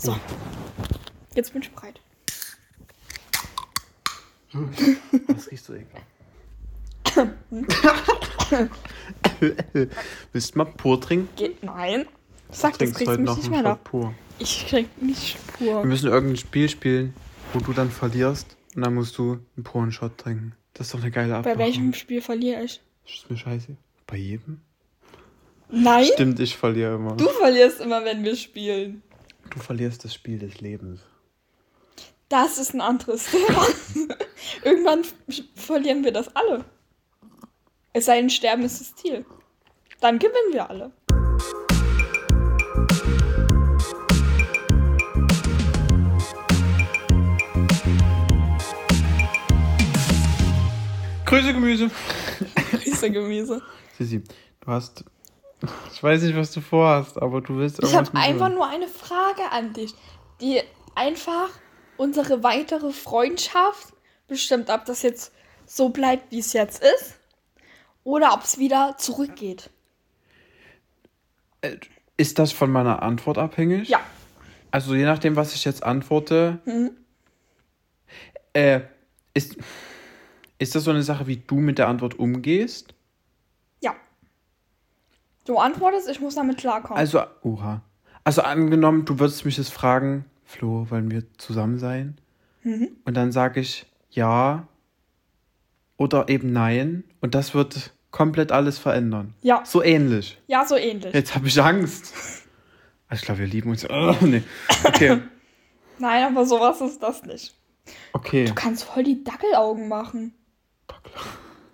So. Jetzt bin ich bereit. Das riecht so ekelhaft. Willst du mal pur trinken? Geht, nein. Sag, das kriegst du mich noch nicht mehr da. Pur. Ich krieg nicht Wir pur. müssen irgendein Spiel spielen, wo du dann verlierst und dann musst du einen puren Shot trinken. Das ist doch eine geile Bei Abmachung. welchem Spiel verliere ich? Ist mir scheiße. Bei jedem? Nein, Stimmt, ich verliere immer. du verlierst immer, wenn wir spielen. Du verlierst das Spiel des Lebens. Das ist ein anderes Thema. Irgendwann verlieren wir das alle. Es sei denn, sterben ist das Ziel. Dann gewinnen wir alle. Grüße Gemüse. Riesengemüse. Sissi, du hast. Ich weiß nicht, was du vorhast, aber du willst Ich habe einfach nur eine Frage an dich, die einfach unsere weitere Freundschaft bestimmt, ob das jetzt so bleibt, wie es jetzt ist, oder ob es wieder zurückgeht. Äh, Ist das von meiner Antwort abhängig? Ja. Also je nachdem, was ich jetzt antworte. Mhm. Äh, ist, ist das so eine Sache, wie du mit der Antwort umgehst? Du antwortest, ich muss damit klarkommen. Also, oha. Also angenommen, du würdest mich jetzt fragen, Flo, wollen wir zusammen sein? Mhm. Und dann sage ich ja oder eben nein. Und das wird komplett alles verändern. ja. So ähnlich. Ja, so ähnlich. Jetzt habe ich Angst. Ich glaube, wir lieben uns. Oh, nee. Okay. Nein, aber sowas ist das nicht. Okay. Du kannst voll die Dackelaugen machen.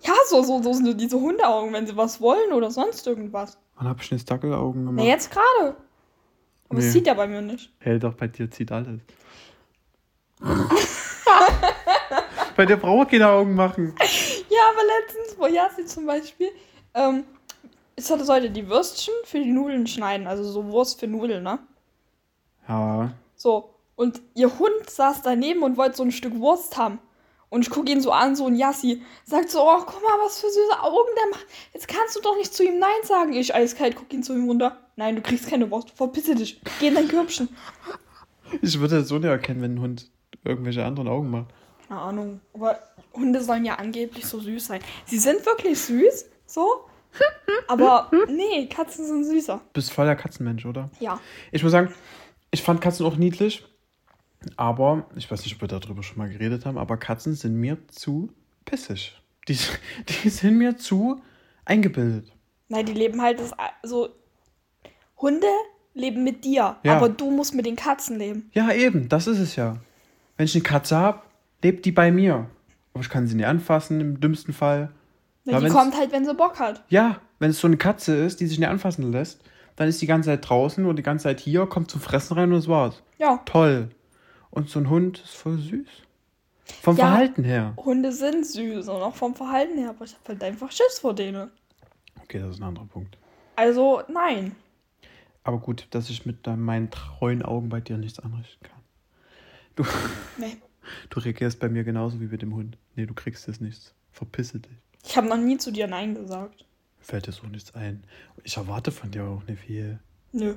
Ja, so, so, so sind diese Hundeaugen, wenn sie was wollen oder sonst irgendwas. Wann habe ich denn jetzt Dackelaugen gemacht? Na, jetzt gerade. Aber Nee. es sieht ja bei mir nicht. Hey, doch, bei dir zieht alles. bei dir braucht keine Augen machen. Ja, aber letztens, wo Yassi zum Beispiel, ähm, ich hatte heute die Würstchen für die Nudeln schneiden, also so Wurst für Nudeln, ne? Ja. So. Und ihr Hund saß daneben und wollte so ein Stück Wurst haben. Und ich gucke ihn so an, so ein Yassi. Sagt so, oh, guck mal, was für süße Augen der macht. Jetzt kannst du doch nicht zu ihm Nein sagen. Ich eiskalt guck ihn zu ihm runter. Nein, du kriegst keine Wurst. Verpisse dich. Geh in dein Körbchen. Ich würde das so nicht erkennen, wenn ein Hund irgendwelche anderen Augen macht. Keine Ahnung. Aber Hunde sollen ja angeblich so süß sein. Sie sind wirklich süß, so. Aber nee, Katzen sind süßer. Du bist voll der Katzenmensch, oder? Ja. Ich muss sagen, ich fand Katzen auch niedlich. Aber, ich weiß nicht, ob wir darüber schon mal geredet haben, aber Katzen sind mir zu pissig. Die, die sind mir zu eingebildet. Nein, die leben halt das, so. Hunde leben mit dir, Ja. aber du musst mit den Katzen leben. Ja, eben, das ist es ja. Wenn ich eine Katze habe, lebt die bei mir. Aber ich kann sie nicht anfassen, im dümmsten Fall. Na, die kommt halt, wenn sie Bock hat. Ja, wenn es so eine Katze ist, die sich nicht anfassen lässt, dann ist die ganze Zeit draußen und die ganze Zeit hier, kommt zum Fressen rein und das war's. Ja. Toll. Und so ein Hund ist voll süß. Vom Ja. Verhalten her. Hunde sind süß und auch vom Verhalten her, aber ich hab halt einfach Schiss vor denen. Okay, das ist ein anderer Punkt. Also, nein. Aber gut, dass ich mit meinen treuen Augen bei dir nichts anrichten kann. Du, Nee. du reagierst bei mir genauso wie mit dem Hund. Nee, du kriegst jetzt nichts. Verpisse dich. Ich habe noch nie zu dir Nein gesagt. Fällt dir so nichts ein. Ich erwarte von dir auch nicht viel. Nö.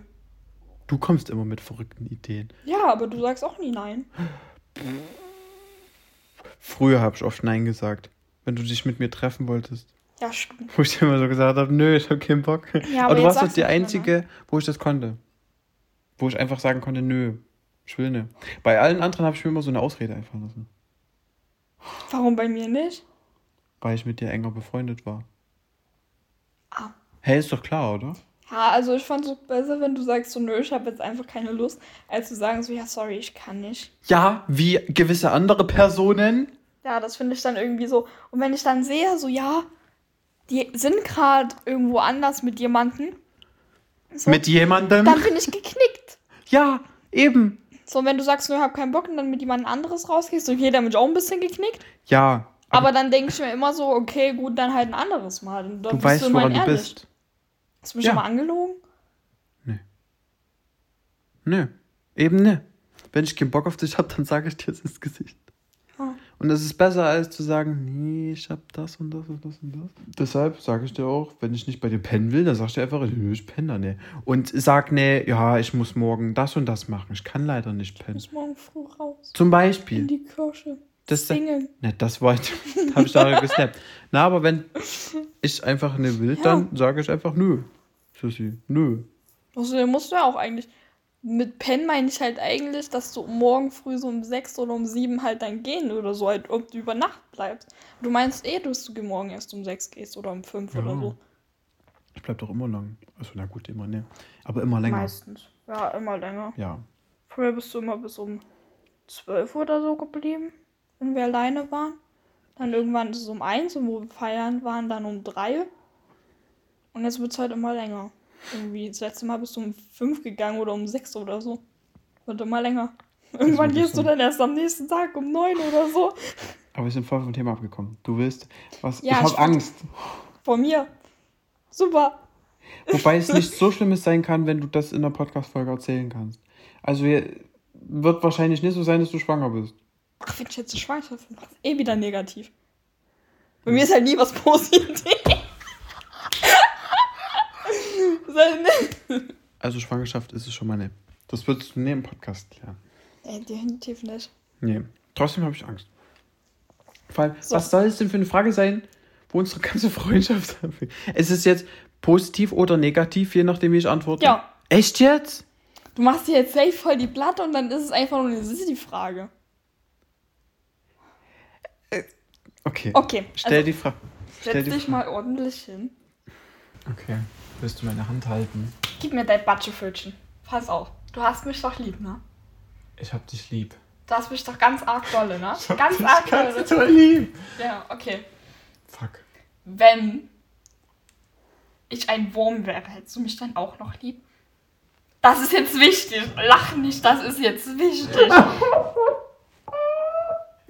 Du kommst immer mit verrückten Ideen. Ja, aber du sagst auch nie Nein. Früher habe ich oft Nein gesagt. Wenn du dich mit mir treffen wolltest. Ja, stimmt. Wo ich dir immer so gesagt habe, nö, ich habe keinen Bock. Ja, aber aber du jetzt warst doch sagst die du nicht mehr, Einzige, wo ich das konnte. Wo ich einfach sagen konnte, nö, ich will nicht. Bei allen anderen habe ich mir immer so eine Ausrede einfallen lassen. Warum bei mir nicht? Weil ich mit dir enger befreundet war. Ah. Hey, ist doch klar, oder? Ja, also ich fand es besser, wenn du sagst so, nö, ich habe jetzt einfach keine Lust, als zu sagen so, ja, sorry, ich kann nicht. Ja, wie gewisse andere Personen. Ja, das finde ich dann irgendwie so. Und wenn ich dann sehe, so, ja, die sind gerade irgendwo anders mit jemandem, so, Mit jemandem. dann bin ich geknickt. ja, eben. So, wenn du sagst, nö, hab keinen Bock und dann mit jemand anderes rausgehst, so, okay, dann bin ich auch ein bisschen geknickt. Ja, Aber, dann denke ich mir immer so, okay, gut, dann halt ein anderes Mal. Dann du bist weißt, immerhin woran du ehrlich. bist. Hast du mich Ja. schon mal angelogen? Nö, eben ne. Wenn ich keinen Bock auf dich habe, dann sage ich dir das ins Gesicht. Und das ist besser, als zu sagen, nee, ich hab das und das und das und das. Deshalb sage ich dir auch, wenn ich nicht bei dir pennen will, dann sagst du einfach, nö, ich penne da nicht. Und sag, nee, ja, ich muss morgen das und das machen. Ich kann leider nicht Ich pennen. muss morgen früh raus. Zum In Beispiel. die Kirche. Das, Singen. ne, das war, habe ich da gesnappt. Na, aber wenn ich einfach nicht will, dann sage ich einfach nö. Sissi, nö. Außerdem musst du ja auch eigentlich. Mit Pen meine ich halt eigentlich, dass du morgen früh so um sechs oder um sieben halt dann gehen oder so, halt, ob du über Nacht bleibst. Du meinst eh, dass du morgen erst um sechs gehst oder um fünf oder Ja. so. Ich bleib doch immer lang. Also, na gut, immer, ne. Aber immer länger. Meistens. Ja, immer länger. Ja. Früher bist du immer bis um zwölf oder so geblieben, wenn wir alleine waren. Dann irgendwann ist es um eins und wo wir feiern waren, dann um drei. Und jetzt wird es halt immer länger. Irgendwie, das letzte Mal bist du um fünf gegangen oder um sechs oder so. Wird immer länger. Irgendwann gehst du dann erst am nächsten Tag um neun oder so. Aber wir sind voll vom Thema abgekommen. Du willst was? Ja, ich habe Angst. Von mir. Super. Wobei es nicht so Schlimmes sein kann, wenn du das in der Podcast-Folge erzählen kannst. Also wir- wird wahrscheinlich nicht so sein, dass du schwanger bist. Ach, wenn ich jetzt Schwangerschaft bin, ist eh wieder negativ. Bei mir ist halt nie was Positives. Also Schwangerschaft ist es schon mal nicht. Das würdest du neben Podcast klären. Äh, definitiv nicht. Nee. Trotzdem habe ich Angst. Vor allem, So. was soll es denn für eine Frage sein, wo unsere ganze Freundschaft Es ist jetzt positiv oder negativ, je nachdem, wie ich antworte. Ja. Echt jetzt? Du machst dir jetzt safe voll die Platte und dann ist es einfach nur eine Sissi-Frage. Okay. Okay, Stell also die Frage. Stell setz die dich Fra- mal ordentlich hin. Okay. Willst du meine Hand halten? Gib mir dein Batschefötchen. Pass auf. Du hast mich doch lieb, ne? Ich hab dich lieb. Du hast mich doch ganz arg dolle, ne? Ganz arg dolle. toll lieb. Ja, okay. Fuck. Wenn ich ein Wurm wäre, hättest du mich dann auch noch lieb? Das ist jetzt wichtig. Lach nicht, das ist jetzt wichtig.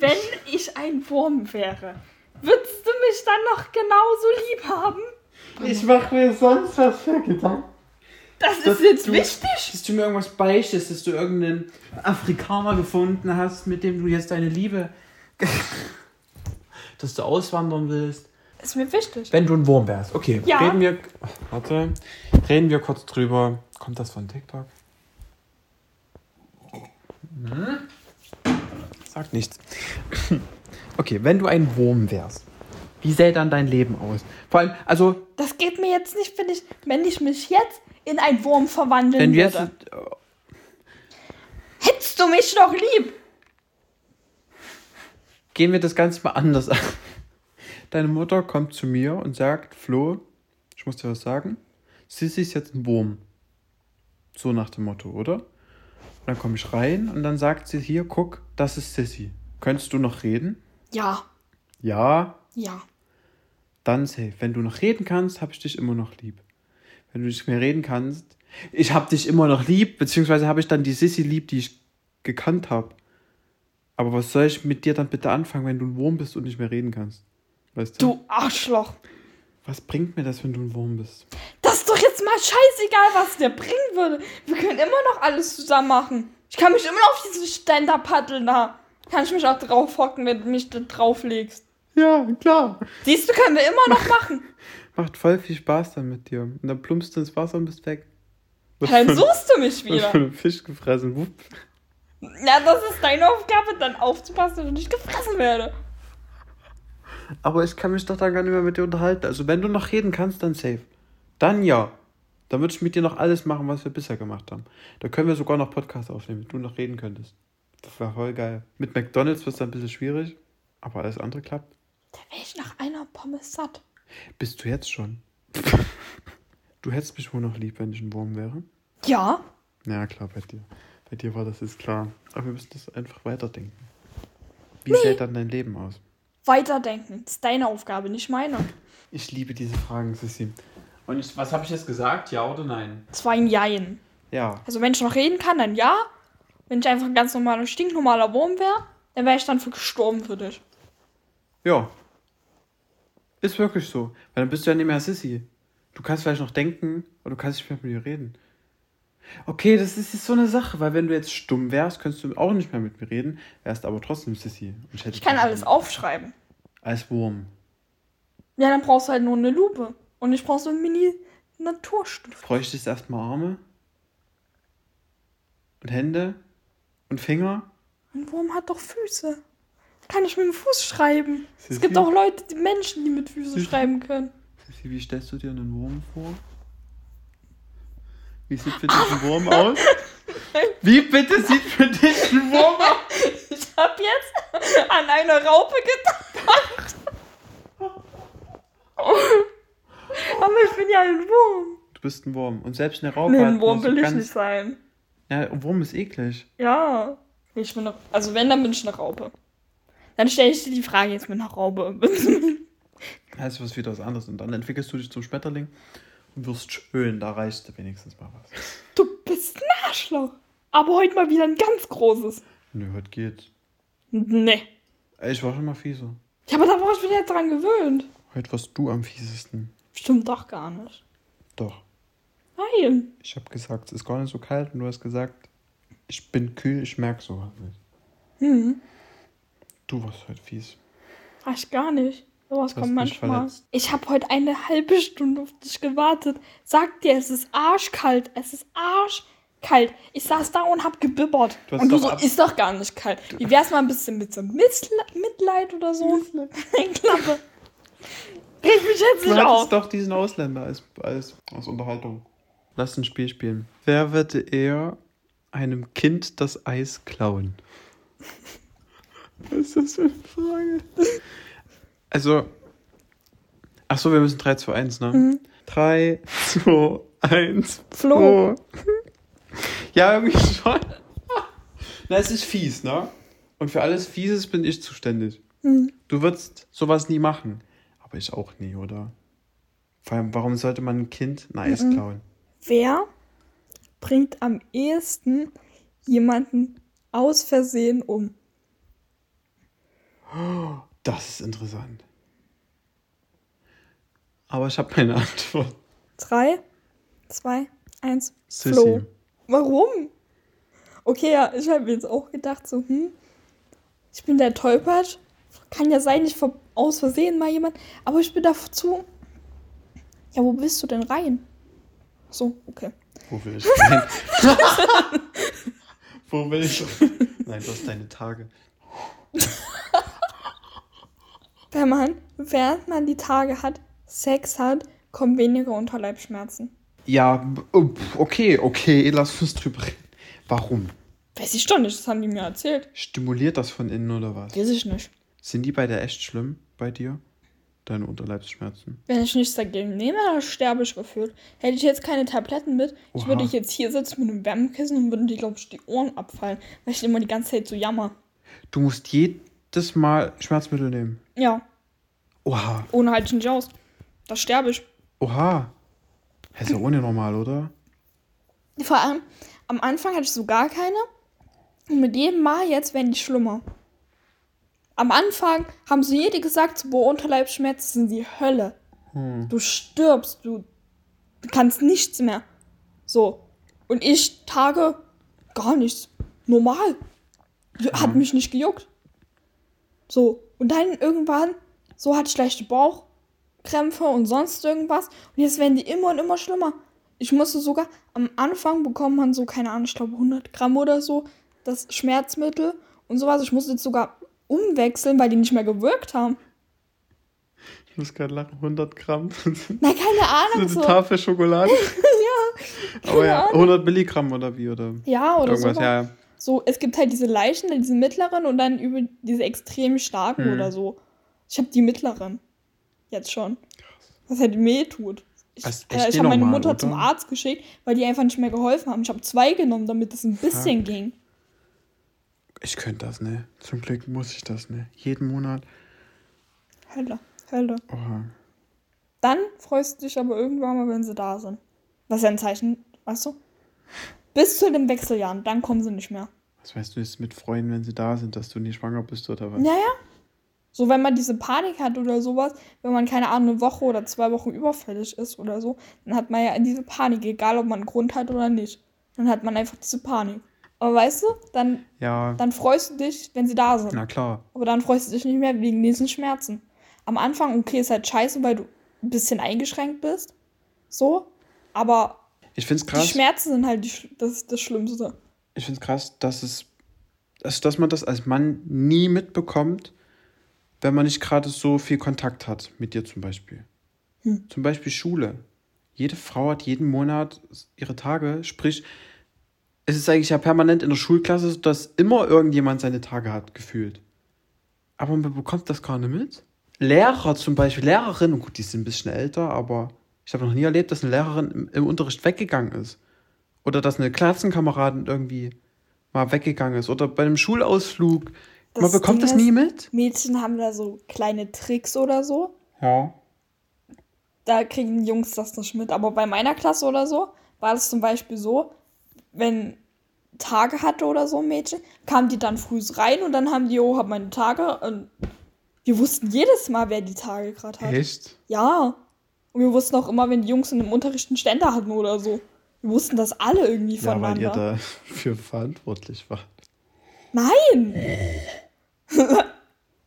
Wenn ich ein Wurm wäre, würdest du mich dann noch genauso lieb haben? Ich mach mir sonst was für Gedanken. Das, ist jetzt du- wichtig. Dass du mir irgendwas beichtest, dass du irgendeinen Afrikaner gefunden hast, mit dem du jetzt deine Liebe. dass du auswandern willst. Ist mir wichtig. Wenn du ein Wurm wärst. Okay, Ja. reden wir. Warte. Reden wir kurz drüber. Kommt das von TikTok? Hm? Sagt nichts. Okay, wenn du ein Wurm wärst, wie sähe dann dein Leben aus? Vor allem, also, Das geht mir jetzt nicht, wenn ich, wenn ich mich jetzt in ein Wurm verwandeln wenn wir jetzt. würde. Hättest du mich noch lieb? Gehen wir das Ganze mal anders an. Deine Mutter kommt zu mir und sagt, Flo, ich muss dir was sagen. Sissi ist jetzt ein Wurm. So nach dem Motto, oder? Und dann komme ich rein und dann sagt sie, hier, guck, das ist Sissi. Könntest du noch reden? Ja, Ja, ja. dann safe. Wenn du noch reden kannst, habe ich dich immer noch lieb. Wenn du nicht mehr reden kannst, ich habe dich immer noch lieb, beziehungsweise habe ich dann die Sissi lieb, die ich gekannt habe. Aber was soll ich mit dir dann bitte anfangen, wenn du ein Wurm bist und nicht mehr reden kannst? Weißt du? Du Arschloch. Was bringt mir das, wenn du ein Wurm bist? Das ist doch jetzt mal scheißegal, was der bringen würde. Wir können immer noch alles zusammen machen. Ich kann mich immer noch auf diesen Ständer paddeln da. Kann ich mich auch drauf hocken, wenn du mich da drauflegst. Ja, klar. Siehst du, können wir immer noch machen. Macht voll viel Spaß dann mit dir. Und dann plumpst du ins Wasser und bist weg. Dann suchst du mich wieder. von einem Fisch gefressen. Wupp. Ja, das ist deine Aufgabe, dann aufzupassen, dass ich nicht gefressen werde. Aber ich kann mich doch dann gar nicht mehr mit dir unterhalten. Also wenn du noch reden kannst, dann safe. Dann ja. Dann würde ich mit dir noch alles machen, was wir bisher gemacht haben. Da können wir sogar noch Podcast aufnehmen, wenn du noch reden könntest. Das wäre voll geil. Mit McDonalds wird es ein bisschen schwierig, aber alles andere klappt. Da wäre ich nach einer Pommes satt. Bist du jetzt schon? Du hättest mich wohl noch lieb, wenn ich ein Wurm wäre. Ja, Ja, klar, bei dir. Bei dir war das jetzt klar. Aber wir müssen das einfach weiterdenken. Wie sähe dann dein Leben aus? weiterdenken. Das ist deine Aufgabe, nicht meine. Ich liebe diese Fragen, Sissi. Und ich, was habe ich jetzt gesagt? Ja oder nein? Das war ein Jein. Ja. Also wenn ich noch reden kann, dann ja. Wenn ich einfach ein ganz normaler, stinknormaler Wurm wäre, dann wäre ich dann für gestorben für dich. Ja. Ist wirklich so. Weil dann bist du ja nicht mehr Sissy. Du kannst vielleicht noch denken, aber du kannst nicht mehr mit ihr reden. Okay, das ist jetzt so eine Sache, weil wenn du jetzt stumm wärst, könntest du auch nicht mehr mit mir reden, wärst aber trotzdem Sissy. Und ich, hätte Ich kann alles aufschreiben. Als Wurm. Ja, dann brauchst du halt nur eine Lupe. Und ich brauch so einen Mini-Naturstift. Bräuchtest du erstmal Arme? Und Hände? Und Finger? Ein Wurm hat doch Füße. Kann ich mit dem Fuß schreiben. Es Sissi? gibt auch Leute, die Menschen, die mit Füßen Sissi? schreiben können. Sissy, wie stellst du dir einen Wurm vor? Wie sieht für dich ein Wurm aus? Wie bitte sieht für dich ein Wurm aus? Ich hab jetzt an eine Raupe gedacht. Aber ich bin ja ein Wurm. Du bist ein Wurm. Und selbst eine Raupe Nee, ein Wurm will ich nicht sein. Ja, ein Wurm ist eklig. Ja. Ich bin eine, also wenn, dann bin ich eine Raupe. Dann stelle ich dir die Frage jetzt mit einer Raupe. Das ist was wieder was anderes. Und dann entwickelst du dich zum Schmetterling und wirst schön. Da reichst du wenigstens mal was. Du bist ein Arschloch. Aber heute mal wieder ein ganz großes. Nö, heute geht's. Nee. Ich war schon mal fieser. Ja, aber da war ich mich jetzt dran gewöhnt. Heute warst du am fiesesten. Stimmt doch gar nicht. Doch. Nein. Ich habe gesagt, es ist gar nicht so kalt und du hast gesagt, ich bin kühl, ich merke sowas nicht. Hm. Du warst heute fies. Ach, ich gar nicht. Sowas kommt manchmal. Ich habe heute eine halbe Stunde auf dich gewartet. Sag dir, es ist arschkalt. Es ist arschkalt. Ich saß da und hab gebibbert. Du und du so, ist doch gar nicht kalt. Wie wär's mal ein bisschen mit so Mitleid oder so? Klappe. Reg mich jetzt Du nicht hattest auf. doch diesen Ausländer als, als, als Unterhaltung. Lass ein Spiel spielen. Wer würde eher einem Kind das Eis klauen? Was ist das für eine Frage? Also, ach so, wir müssen 3, 2, 1, ne? Mhm. 3, 2, 1. Flo. Ja, irgendwie schon. Na, es ist fies, ne? Und für alles Fieses bin ich zuständig. Mhm. Du würdest sowas nie machen. Aber ich auch nie, oder? Vor allem, warum sollte man ein Kind ein Eis Mhm. klauen? Wer bringt am ehesten jemanden aus Versehen um? Das ist interessant. Aber ich habe meine Antwort. Drei, zwei, eins. Sissy. Flo. Warum? Okay, ja, ich habe jetzt auch gedacht, so, hm, ich bin der Tollpatsch. Kann ja sein, ich ver aus Versehen mal jemand, aber ich bin dazu. Ja, wo bist du denn rein? So, okay. Wo will ich rein? Wo will ich Nein, du hast deine Tage. Wenn man, während man die Tage hat, Sex hat, kommen weniger Unterleibsschmerzen. Ja, oh, okay, okay, lass uns drüber reden. Warum? Weiß ich doch nicht, das haben die mir erzählt. Stimuliert das von innen oder was? Weiß ich nicht. Sind die bei der echt schlimm bei dir? Deine Unterleibsschmerzen? Wenn ich nichts dagegen nehme, dann sterbe ich gefühlt. Hätte ich jetzt keine Tabletten mit, ich Oha. würde ich jetzt hier sitzen mit einem Wärmekissen und würden die, glaube ich, die Ohren abfallen, weil ich immer die ganze Zeit so jammer. Du musst jedes Mal Schmerzmittel nehmen. Ja, Oha, ohne halte ich nicht aus. Da sterbe ich. oha. Das ist ja ohne normal, oder? Vor allem, am Anfang hatte ich so gar keine. Und mit jedem Mal jetzt werden die schlimmer. Am Anfang haben sie jede gesagt, so, boah, Unterleibsschmerzen sind die Hölle. Hm. Du stirbst, du, du kannst nichts mehr. So. Und ich Tage gar nichts. Normal. Hat mich nicht gejuckt. So. Und dann irgendwann, so hatte ich leichte Bauchkrämpfe und sonst irgendwas. Und jetzt werden die immer und immer schlimmer. Ich musste sogar, am Anfang bekommt man so, keine Ahnung, ich glaube 100 Gramm oder so, das Schmerzmittel und sowas. Ich musste jetzt sogar umwechseln, weil die nicht mehr gewirkt haben. Ich muss gerade lachen, 100 Gramm. Na, keine Ahnung. eine So. Tafel Schokolade. ja. Aber ja, Ahnung. 100 Milligramm oder wie, oder? Ja, oder Irgendwas, so. ja. So, es gibt halt diese leichten, dann diese mittleren und dann über diese extrem starken Hm. oder so. Ich habe die mittleren. Jetzt schon. Was halt weh tut. Ich, ist äh, ich habe meine Mutter oder? zum Arzt geschickt, weil die einfach nicht mehr geholfen haben. Ich habe zwei genommen, damit es ein bisschen ging. Ich könnte das, ne? Zum Glück muss ich das, ne? Jeden Monat. Hölle, Hölle. Oha. Dann freust du dich aber irgendwann mal, wenn sie da sind. Das ist ja ein Zeichen, weißt du? Bis zu den Wechseljahren, dann kommen sie nicht mehr. Was weißt du jetzt mit Freunden, wenn sie da sind, dass du nie schwanger bist oder was? Ja, ja. So, wenn man diese Panik hat oder sowas, wenn man, keine Ahnung, eine Woche oder zwei Wochen überfällig ist oder so, dann hat man ja diese Panik, egal ob man einen Grund hat oder nicht. Dann hat man einfach diese Panik. Aber weißt du, dann, Ja, dann freust du dich, wenn sie da sind. na klar. Aber dann freust du dich nicht mehr wegen diesen Schmerzen. Am Anfang, okay, ist halt scheiße, weil du ein bisschen eingeschränkt bist. So. Aber Ich find's die krass. Schmerzen sind halt die, das, das Schlimmste. Ich find's krass, dass es, also dass man das als Mann nie mitbekommt, wenn man nicht gerade so viel Kontakt hat mit dir zum Beispiel. Hm. Zum Beispiel Schule. Jede Frau hat jeden Monat ihre Tage, sprich, es ist eigentlich ja permanent in der Schulklasse, dass immer irgendjemand seine Tage hat, gefühlt. Aber man bekommt das gar nicht mit. Lehrer zum Beispiel, Lehrerinnen, gut, die sind ein bisschen älter, aber ich habe noch nie erlebt, dass eine Lehrerin im, im Unterricht weggegangen ist. Oder dass eine Klassenkameradin irgendwie mal weggegangen ist. Oder bei einem Schulausflug. man Das bekommt Ding das nie mit. Mädchen haben da so kleine Tricks oder so. Ja. Da kriegen Jungs das nicht mit. Aber bei meiner Klasse oder so war das zum Beispiel so, wenn Tage hatte oder so ein Mädchen, kamen die dann früh rein und dann haben die, oh, hab meine Tage. Und wir wussten jedes Mal, wer die Tage gerade hat. Echt? Ja. Und wir wussten auch immer, wenn die Jungs in dem Unterricht einen Ständer hatten oder so. Wir wussten das alle irgendwie Ja, weil voneinander. ihr dafür verantwortlich wart. Nein!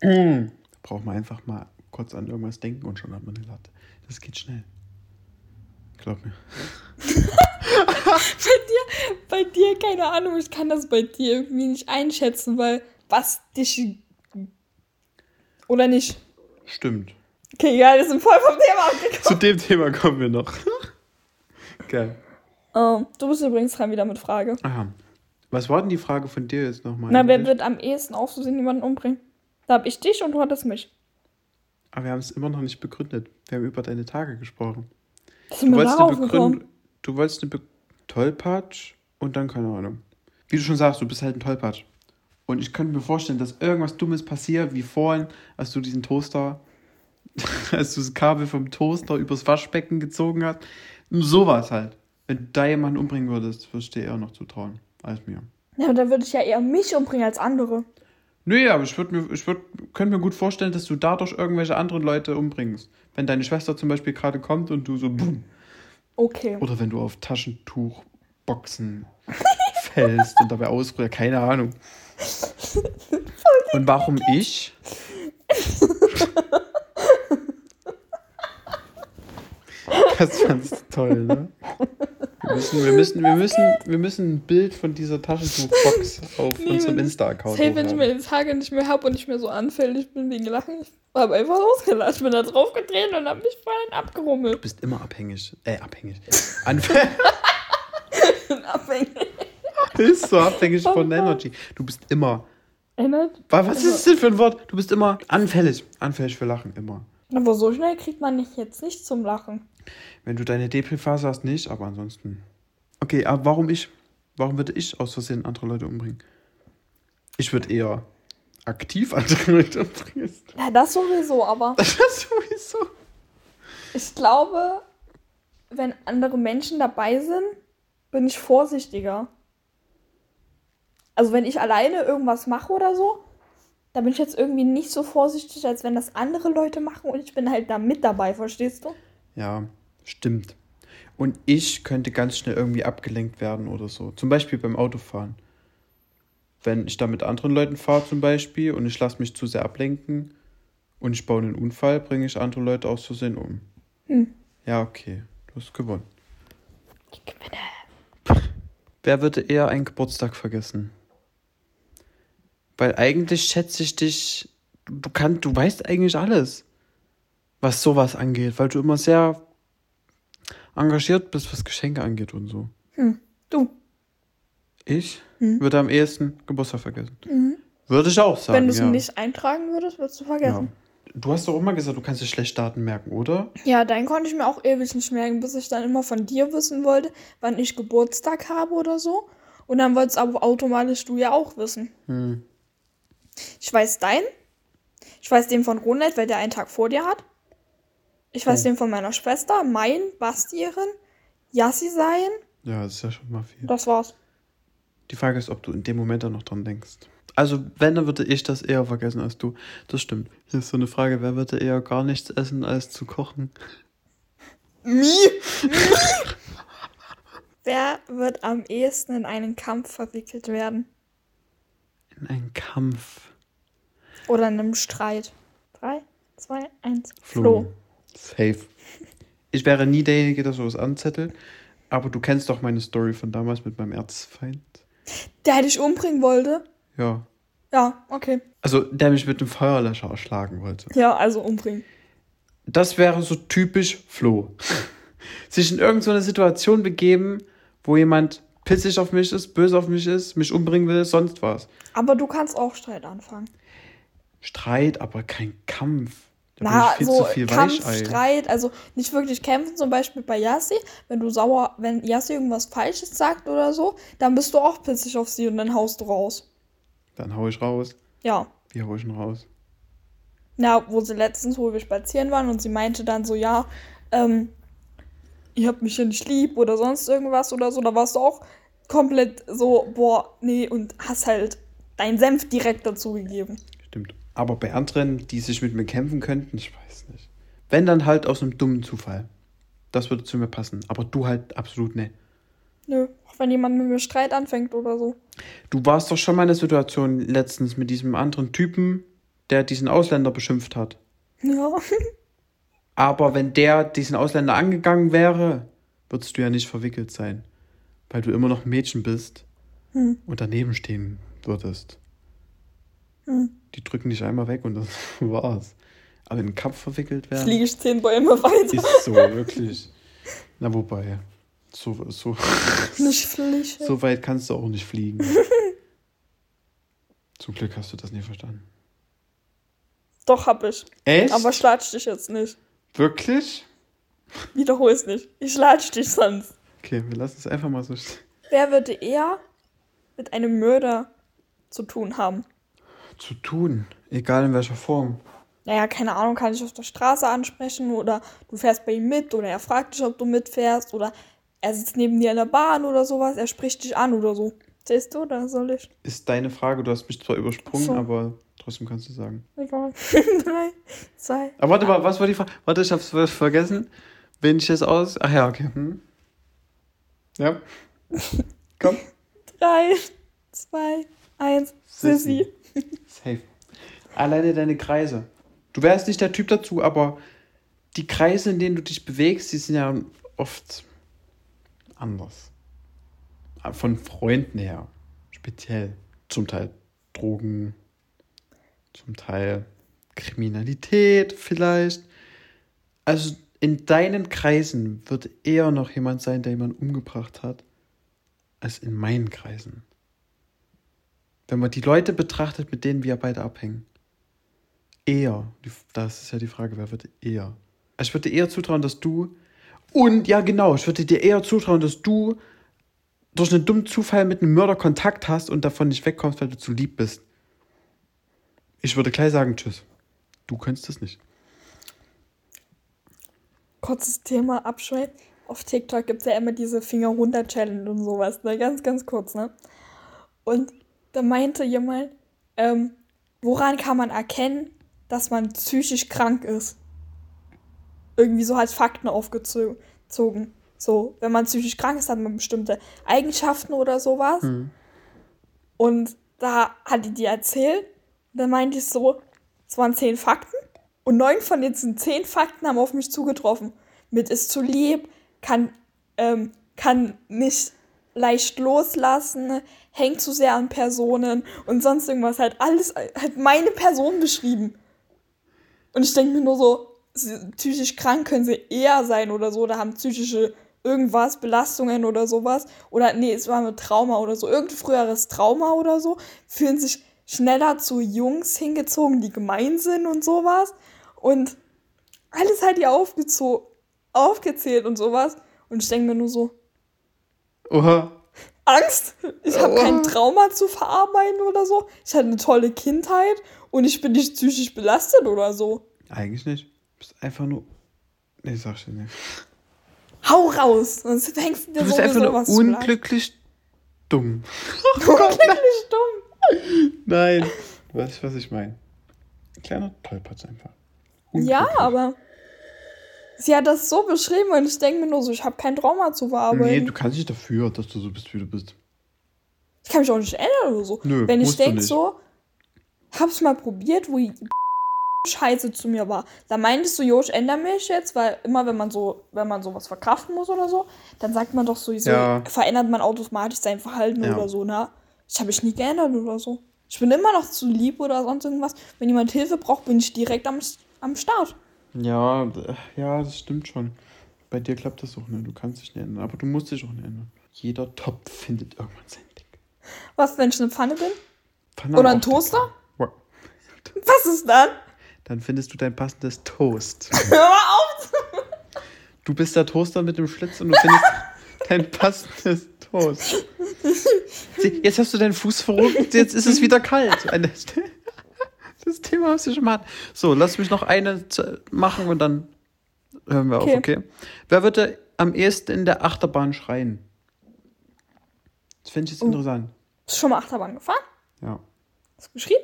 Da braucht man einfach mal kurz an irgendwas denken und schon hat man eine Latte. Das geht schnell. Glaub mir. Bei dir, keine Ahnung, ich kann das bei dir irgendwie nicht einschätzen, weil was dich. Oder nicht? Stimmt. Okay, egal, wir sind voll vom Thema abgekommen. Zu dem Thema kommen wir noch. Geil. Ähm, du bist übrigens dran wieder mit Frage. Aha. Was war denn die Frage von dir jetzt nochmal? Na, wer wird am ehesten aufzusehen jemanden umbringen? Da hab ich dich und du hattest mich. Aber wir haben es immer noch nicht begründet. Wir haben über deine Tage gesprochen. Du wolltest eine? Begründung. Du wolltest eine Be Tollpatsch und dann keine Ahnung. Wie du schon sagst, du bist halt ein Tollpatsch. Und ich könnte mir vorstellen, dass irgendwas Dummes passiert, wie vorhin, als du diesen Toaster, als du das Kabel vom Toaster übers Waschbecken gezogen hast. Sowas halt. Wenn du da jemanden umbringen würdest, würde ich dir eher noch zutrauen als mir. Ja, aber dann würde ich ja eher mich umbringen als andere. Nö, aber ich würde mir, ich würd, könnte mir gut vorstellen, dass du dadurch irgendwelche anderen Leute umbringst. Wenn deine Schwester zum Beispiel gerade kommt und du so boom. Okay. Oder wenn du auf Taschentuchboxen fällst und dabei ausbrüllst, keine Ahnung. Und warum ich? Das fandst du toll, ne? Wir müssen, wir, müssen, wir, müssen, wir müssen ein Bild von dieser Taschentuchbox auf Nee, unserem Insta-Account Safe, wenn ich mir die Tage nicht mehr habe und nicht mehr so anfällig bin wegen Lachen, ich habe einfach losgelassen, bin da draufgetreten und habe mich voll Du abgerummelt. bist immer abhängig. Äh, abhängig. Anfällig. Abhängig. bist so abhängig von Energy. Du bist immer. Wa- Was ist das denn für ein Wort? Du bist immer anfällig. Anfällig für Lachen, immer. Aber so schnell kriegt man dich jetzt nicht zum Lachen. Wenn du deine Depri-Phase hast, nicht, aber ansonsten. Okay, aber warum ich? Warum würde ich aus Versehen andere Leute umbringen? Ich würde eher aktiv andere Leute umbringen. Ja, das sowieso, aber Das sowieso. ich glaube, wenn andere Menschen dabei sind, bin ich vorsichtiger. Also wenn ich alleine irgendwas mache oder so, da bin ich jetzt irgendwie nicht so vorsichtig, als wenn das andere Leute machen und ich bin halt da mit dabei, verstehst du? Ja, stimmt. Und ich könnte ganz schnell irgendwie abgelenkt werden oder so. Zum Beispiel beim Autofahren. Wenn ich da mit anderen Leuten fahre zum Beispiel und ich lasse mich zu sehr ablenken und ich baue einen Unfall, bringe ich andere Leute aus Versehen um. Hm. Ja, okay. Du hast gewonnen. Ich gewinne. Wer würde eher einen Geburtstag vergessen? Weil eigentlich schätze ich dich, du kannst, du weißt eigentlich alles, was sowas angeht, weil du immer sehr engagiert bist, was Geschenke angeht und so. Hm. Du. Ich Hm. würde am ehesten Geburtstag vergessen. Würde ich auch sagen. wenn du es ja. nicht eintragen würdest, würdest du ja. vergessen. Du hast doch immer gesagt, du kannst dir schlecht Daten merken, oder? Ja, dann konnte ich mir auch ewig nicht merken, bis ich dann immer von dir wissen wollte, wann ich Geburtstag habe oder so. Und dann wolltest aber automatisch du ja auch wissen. Hm. Ich weiß deinen. Ich weiß den von Ronald, weil der einen Tag vor dir hat. Ich weiß Oh. den von meiner Schwester, mein, Basti ihren, Yassi sein. Ja, das ist ja schon mal viel. Das war's. Die Frage ist, ob du in dem Moment dann noch dran denkst. Also, wenn, dann würde ich das eher vergessen als du. Das stimmt. Hier ist so eine Frage, wer würde eher gar nichts essen, als zu kochen? Mi? Wer wird am ehesten in einen Kampf verwickelt werden? In einen Kampf. Oder in einem Streit? Drei, zwei, eins. Flo. Flo. Safe. Ich wäre nie derjenige, der sowas anzettelt. Aber du kennst doch meine Story von damals mit meinem Erzfeind. Der dich umbringen wollte? Ja. Ja, okay. Also, der mich mit dem Feuerlöscher erschlagen wollte. Ja, also umbringen. Das wäre so typisch Flo. Sich in irgendeine Situation begeben, wo jemand pissig auf mich ist, böse auf mich ist, mich umbringen will, sonst was. Aber du kannst auch Streit anfangen. Streit, aber kein Kampf. Da Na, so viel Kampf, Weichei. Streit, also nicht wirklich kämpfen, zum Beispiel bei Yassi, wenn du sauer, wenn Yassi irgendwas Falsches sagt oder so, dann bist du auch pissig auf sie und dann haust du raus. Dann hau ich raus. Ja. Wie hau ich ihn raus? Na, wo sie letztens, wo wir spazieren waren und sie meinte dann so, ja, ähm, ihr habt mich ja nicht lieb oder sonst irgendwas oder so, da warst du auch komplett so, boah, nee, und hast halt deinen Senf direkt dazu gegeben. Stimmt. Aber bei anderen, die sich mit mir kämpfen könnten, ich weiß nicht. Wenn dann halt aus einem dummen Zufall. Das würde zu mir passen. Aber du halt absolut nicht. Nö, auch wenn jemand mit mir Streit anfängt oder so. Du warst doch schon mal in der Situation letztens mit diesem anderen Typen, der diesen Ausländer beschimpft hat. Ja. Aber wenn der diesen Ausländer angegangen wäre, würdest du ja nicht verwickelt sein. Weil du immer noch ein Mädchen bist Hm. und daneben stehen würdest. Hm. Die drücken dich einmal weg und das war's. Aber in den Kampf verwickelt werden. Fliege ich zehn Bäume weiter. Ist so, wirklich. Na, wobei. So, so, Nicht fliege. so weit kannst du auch nicht fliegen. Zum Glück hast du das nie verstanden. Doch, hab ich. Echt? Aber schlatsch dich jetzt nicht. Wirklich? Wiederhol es nicht. Ich schlatsch dich sonst. Okay, wir lassen es einfach mal so stehen. Wer würde eher mit einem Mörder zu tun haben? Zu tun, egal in welcher Form. Naja, keine Ahnung, kann ich auf der Straße ansprechen oder du fährst bei ihm mit oder er fragt dich, ob du mitfährst oder er sitzt neben dir in der Bahn oder sowas, er spricht dich an oder so. Siehst du, oder soll ich? Ist deine Frage, du hast mich zwar übersprungen, so. aber trotzdem kannst du sagen. Egal. Drei, zwei, Aber warte mal, was war die Frage? Warte, ich hab's ver- vergessen. Wen ich jetzt aus. Ach ja, okay. Hm. Ja. Komm. drei, zwei, eins. Sissi. Safe. Alleine deine Kreise. Du wärst nicht der Typ dazu, aber die Kreise, in denen du dich bewegst, die sind ja oft anders. Von Freunden her. Speziell. Zum Teil Drogen, zum Teil Kriminalität vielleicht. Also in deinen Kreisen wird eher noch jemand sein, der jemanden umgebracht hat, als in meinen Kreisen. Wenn man die Leute betrachtet, mit denen wir beide abhängen. Eher. Das ist ja die Frage, wer wird eher? Ich würde dir eher zutrauen, dass du. Und ja, genau, ich würde dir eher zutrauen, dass du durch einen dummen Zufall mit einem Mörder Kontakt hast und davon nicht wegkommst, weil du zu lieb bist. Ich würde gleich sagen, tschüss. Du könntest es nicht. Kurzes Thema abschweifen. Auf TikTok gibt es ja immer diese Finger runter Challenge und sowas, ne? Ganz, ganz kurz, ne? Und da meinte jemand, ähm, woran kann man erkennen, dass man psychisch krank ist? Irgendwie so als Fakten aufgezogen. So, wenn man psychisch krank ist, hat man bestimmte Eigenschaften oder sowas. Hm. Und da hat die dir erzählt. Dann meinte ich so, es waren zehn Fakten. Und neun von diesen zehn Fakten haben auf mich zugetroffen. Mit ist zu lieb, kann, ähm, kann nicht leicht loslassen, hängt zu sehr an Personen und sonst irgendwas. Halt alles, halt meine Person beschrieben. Und ich denke mir nur so, psychisch krank können sie eher sein oder so, oder haben psychische irgendwas, Belastungen oder sowas. Oder nee, es war mit Trauma oder so, irgendein früheres Trauma oder so, fühlen sich schneller zu Jungs hingezogen, die gemein sind und sowas. Und alles halt hier aufgezo aufgezählt und sowas. Und ich denke mir nur so, Oha. Angst. Ich habe kein Trauma zu verarbeiten oder so. Ich hatte eine tolle Kindheit und ich bin nicht psychisch belastet oder so. Eigentlich nicht. Du bist einfach nur. Nee, sag ich dir nicht. Hau raus, sonst denkst du dir Du bist einfach nur was unglücklich dumm. Unglücklich dumm. Nein. Du weißt, was ich meine. Ein kleiner Tollpatz einfach. Ja, Unglücklich. aber Sie hat das so beschrieben und ich denke mir nur so, ich habe kein Trauma zu Nee, verarbeiten. du kannst nicht dafür, dass du so bist, wie du bist. ich kann mich auch nicht ändern oder so. Nö, Wenn ich denke so, hab's mal probiert, wo die scheiße zu mir war. Da meintest du, jo, ich ändere mich jetzt, weil immer wenn man so, wenn man sowas verkraften muss oder so, dann sagt man doch sowieso, Ja. verändert man automatisch sein Verhalten Ja. oder so, ne? Ich habe mich nie geändert oder so. Ich bin immer noch zu lieb oder sonst irgendwas. Wenn jemand Hilfe braucht, bin ich direkt am, am Start. Ja, d- ja, das stimmt schon. Bei dir klappt das auch nicht. Du kannst dich nicht ändern. Aber du musst dich auch nicht ändern. Jeder Topf findet irgendwann sein Ding. Was, wenn ich eine Pfanne bin? Pfanne Oder ein. Toaster? Wow. Was ist dann? Dann findest du dein passendes Toast. Hör mal auf! Du bist der Toaster mit dem Schlitz und du findest dein passendes Toast. Jetzt hast du deinen Fuß verrückt, jetzt ist es wieder kalt. Das Thema hast du schon mal. So, lass mich noch eine machen und dann hören wir Okay. auf, okay? Wer würde am ehesten in der Achterbahn schreien? Das finde ich jetzt Oh. interessant. Bist du schon mal Achterbahn gefahren? Ja. Hast du geschrien?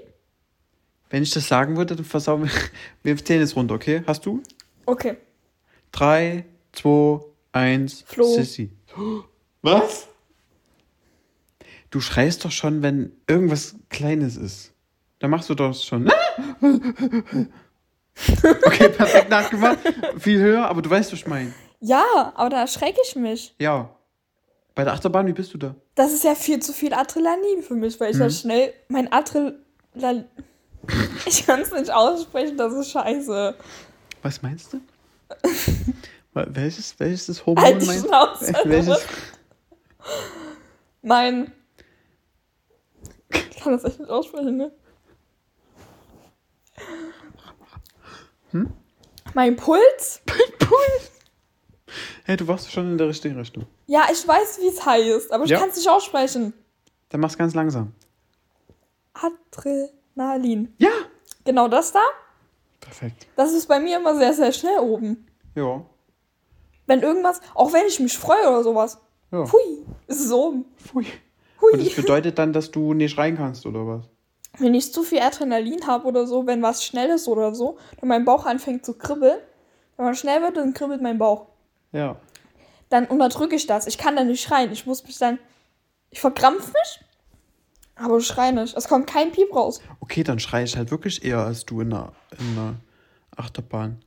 Wenn ich das sagen würde, dann versauen wir. Wir zählen jetzt runter, okay? Hast du? Okay. Drei, zwei, eins, Flo. Sissi. Was? Du schreist doch schon, wenn irgendwas Kleines ist. Dann machst du das schon. Okay, perfekt nachgemacht. Viel höher, aber du weißt, was ich meine. Ja, aber da erschrecke ich mich. Ja. Bei der Achterbahn, wie bist du da? Das ist ja viel zu viel Adrenalin für mich, weil ich Mhm. ja schnell mein Adrenalin. ich kann es nicht aussprechen, das ist scheiße. Was meinst du? Wel- welches, welches Hormon Halt die meinst Schnauze. Welches? Mein. Ich kann das echt nicht aussprechen, ne? Hm? Mein Puls? Hey, du warst schon in der richtigen Richtung. Ja, ich weiß, wie es heißt, aber ich Ja. kann es nicht aussprechen. Dann mach's ganz langsam. Adrenalin. Ja. Genau das da? Perfekt. Das ist bei mir immer sehr, sehr schnell oben. Ja. Wenn irgendwas, auch wenn ich mich freue oder sowas. Ja. Pfui, ist es oben. Pfui. Hui. Und das bedeutet dann, dass du nicht rein kannst, oder was? Wenn ich zu viel Adrenalin habe oder so, wenn was schnell ist oder so, dann mein Bauch anfängt zu kribbeln, wenn man schnell wird, dann kribbelt mein Bauch. Ja. Dann unterdrücke ich das. Ich kann dann nicht schreien. Ich muss mich dann. Ich verkrampf mich, aber ich schreie nicht. Es kommt kein Piep raus. Okay, dann schreie ich halt wirklich eher als du in der, in der Achterbahn.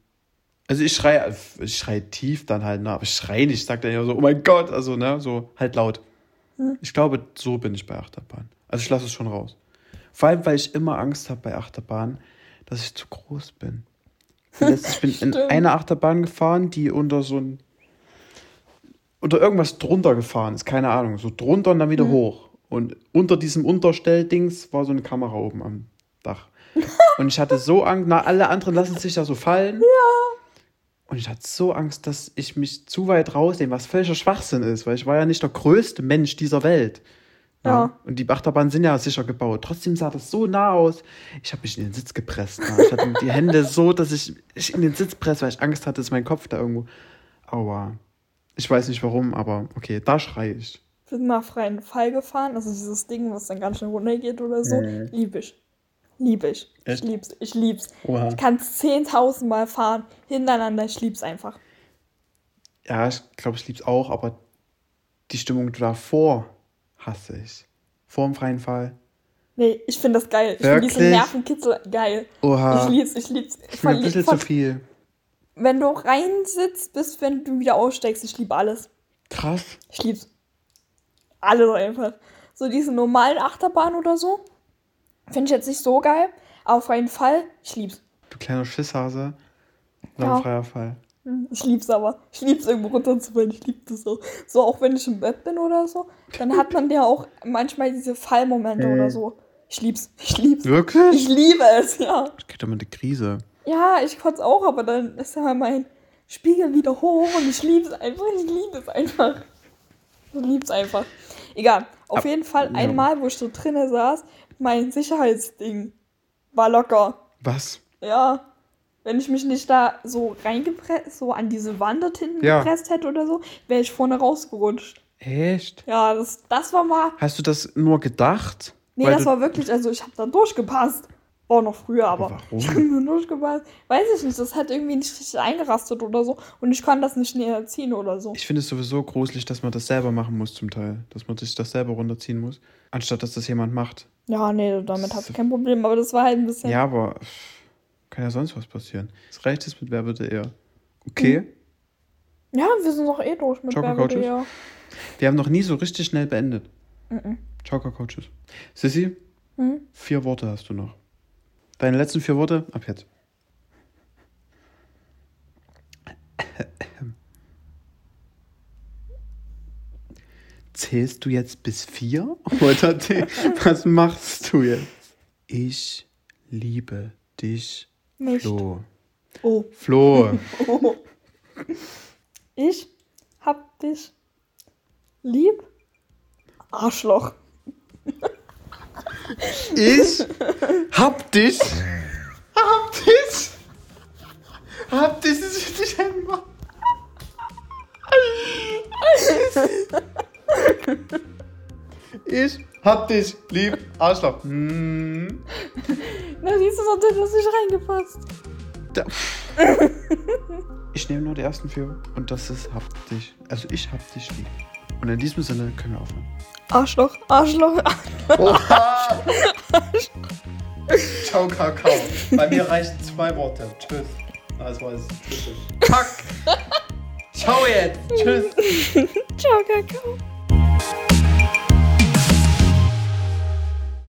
Also ich schreie, ich schreie tief dann halt, ne? aber ich schreie nicht, ich sag dann ja so, oh mein Gott, also ne, so halt laut. Ich glaube, so bin ich bei Achterbahn. Also ich lasse es schon raus. Vor allem, weil ich immer Angst habe bei Achterbahn, dass ich zu groß bin. Ich bin in einer Achterbahn gefahren, die unter so ein unter irgendwas drunter gefahren ist, keine Ahnung, so drunter und dann wieder hoch. Und unter diesem Unterstelldings war so eine Kamera oben am Dach. Und ich hatte so Angst, na, alle anderen lassen sich ja so fallen. Ja. Und ich hatte so Angst, dass ich mich zu weit rausnehme, was völliger Schwachsinn ist, weil ich war ja nicht der größte Mensch dieser Welt. Ja. Und die Achterbahnen sind ja sicher gebaut. Trotzdem sah das so nah aus. Ich habe mich in den Sitz gepresst. Na. Ich hatte die Hände so, dass ich, ich in den Sitz presse, weil ich Angst hatte, dass mein Kopf da irgendwo. Aua. Ich weiß nicht warum, aber okay, da schreie ich. Wir sind mal freien Fall gefahren. Also dieses Ding, was dann ganz schnell runtergeht oder so. Mhm. Lieb ich. Lieb ich. Echt? Ich lieb's. Ich lieb's. Oha. Ich kann es 10.000 Mal fahren. Hintereinander. Ich lieb's einfach. Ja, ich glaube, ich lieb's auch, aber die Stimmung davor hasse ich. Vor dem freien Fall. Nee, ich finde das geil. Ich finde Wirklich? Nervenkitzel geil. Oha. Ich lieb's. Ich lieb's. Ich bin ein bisschen zu viel. wenn du reinsitzt, bis wenn du wieder aussteigst. Ich liebe alles. Krass. Ich lieb's. Alles einfach. So diese normalen Achterbahnen oder so. Finde ich jetzt nicht so geil. Aber auf jeden Fall, ich lieb's. Du kleiner Schisshase. Ja. freier Fall. Hm, Ich lieb's aber. Ich lieb's irgendwo runterzufallen. Ich lieb das auch. So auch wenn ich im Bett bin oder so. Dann hat man ja auch manchmal diese Fallmomente oder so. Ich lieb's. Ich lieb's. Wirklich? Ich liebe es, ja. Ich krieg doch mal eine Krise. Ja, ich kotze auch, aber dann ist ja mein Spiegel wieder hoch und ich liebe es einfach. Ich liebe es einfach. Ich liebe es einfach. Egal. Auf Ab- jeden Fall ja. einmal, wo ich so drinnen saß, mein Sicherheitsding war locker. Was? Ja. Wenn ich mich nicht da so reingepresst, so an diese Wand dort hinten Ja. gepresst hätte oder so, wäre ich vorne rausgerutscht. Echt? Ja, das, das war mal. Hast du das nur gedacht? Nee, das war wirklich, also ich habe da durchgepasst. War noch früher, aber, Aber warum? ich habe nur gepasst. Weiß ich nicht, das hat irgendwie nicht richtig eingerastet oder so. Und ich kann das nicht näher ziehen oder so. Ich finde es sowieso gruselig, dass man das selber machen muss zum Teil. Dass man sich das selber runterziehen muss, anstatt dass das jemand macht. Ja, nee, damit habe ich kein Problem, aber das war halt ein bisschen. Ja, aber kann ja sonst was passieren. Es reicht es mit Wer würde eher. Okay, Ja, wir sind doch eh durch mit Wer Coaches? eher. wir haben noch nie so richtig schnell beendet. Mhm. Joker Coaches. Sissy, Mhm. vier Worte hast du noch. Deine letzten vier Worte ab jetzt. Zählst du jetzt bis vier? Oder was machst du jetzt? Ich liebe dich, Nicht. Flo. Oh. Flo. oh. Ich hab dich lieb. Arschloch. Ich hab dich. Hab dich. Hab dich. Das ist nicht einmal. Ich hab dich lieb, Arschloch. Hm. Na, siehst du, sonst hätte das nicht reingepasst. Da. Ich nehme nur die ersten vier und das ist dich. Also ich hab dich lieb. Und in diesem Sinne können wir aufhören. Arschloch, Arschloch. Oha! Ciao, Kakao. Bei mir reichen zwei Worte. Tschüss. Das war's. Tschüss. Kack! Ciao jetzt! Tschüss! Ciao, Kakao.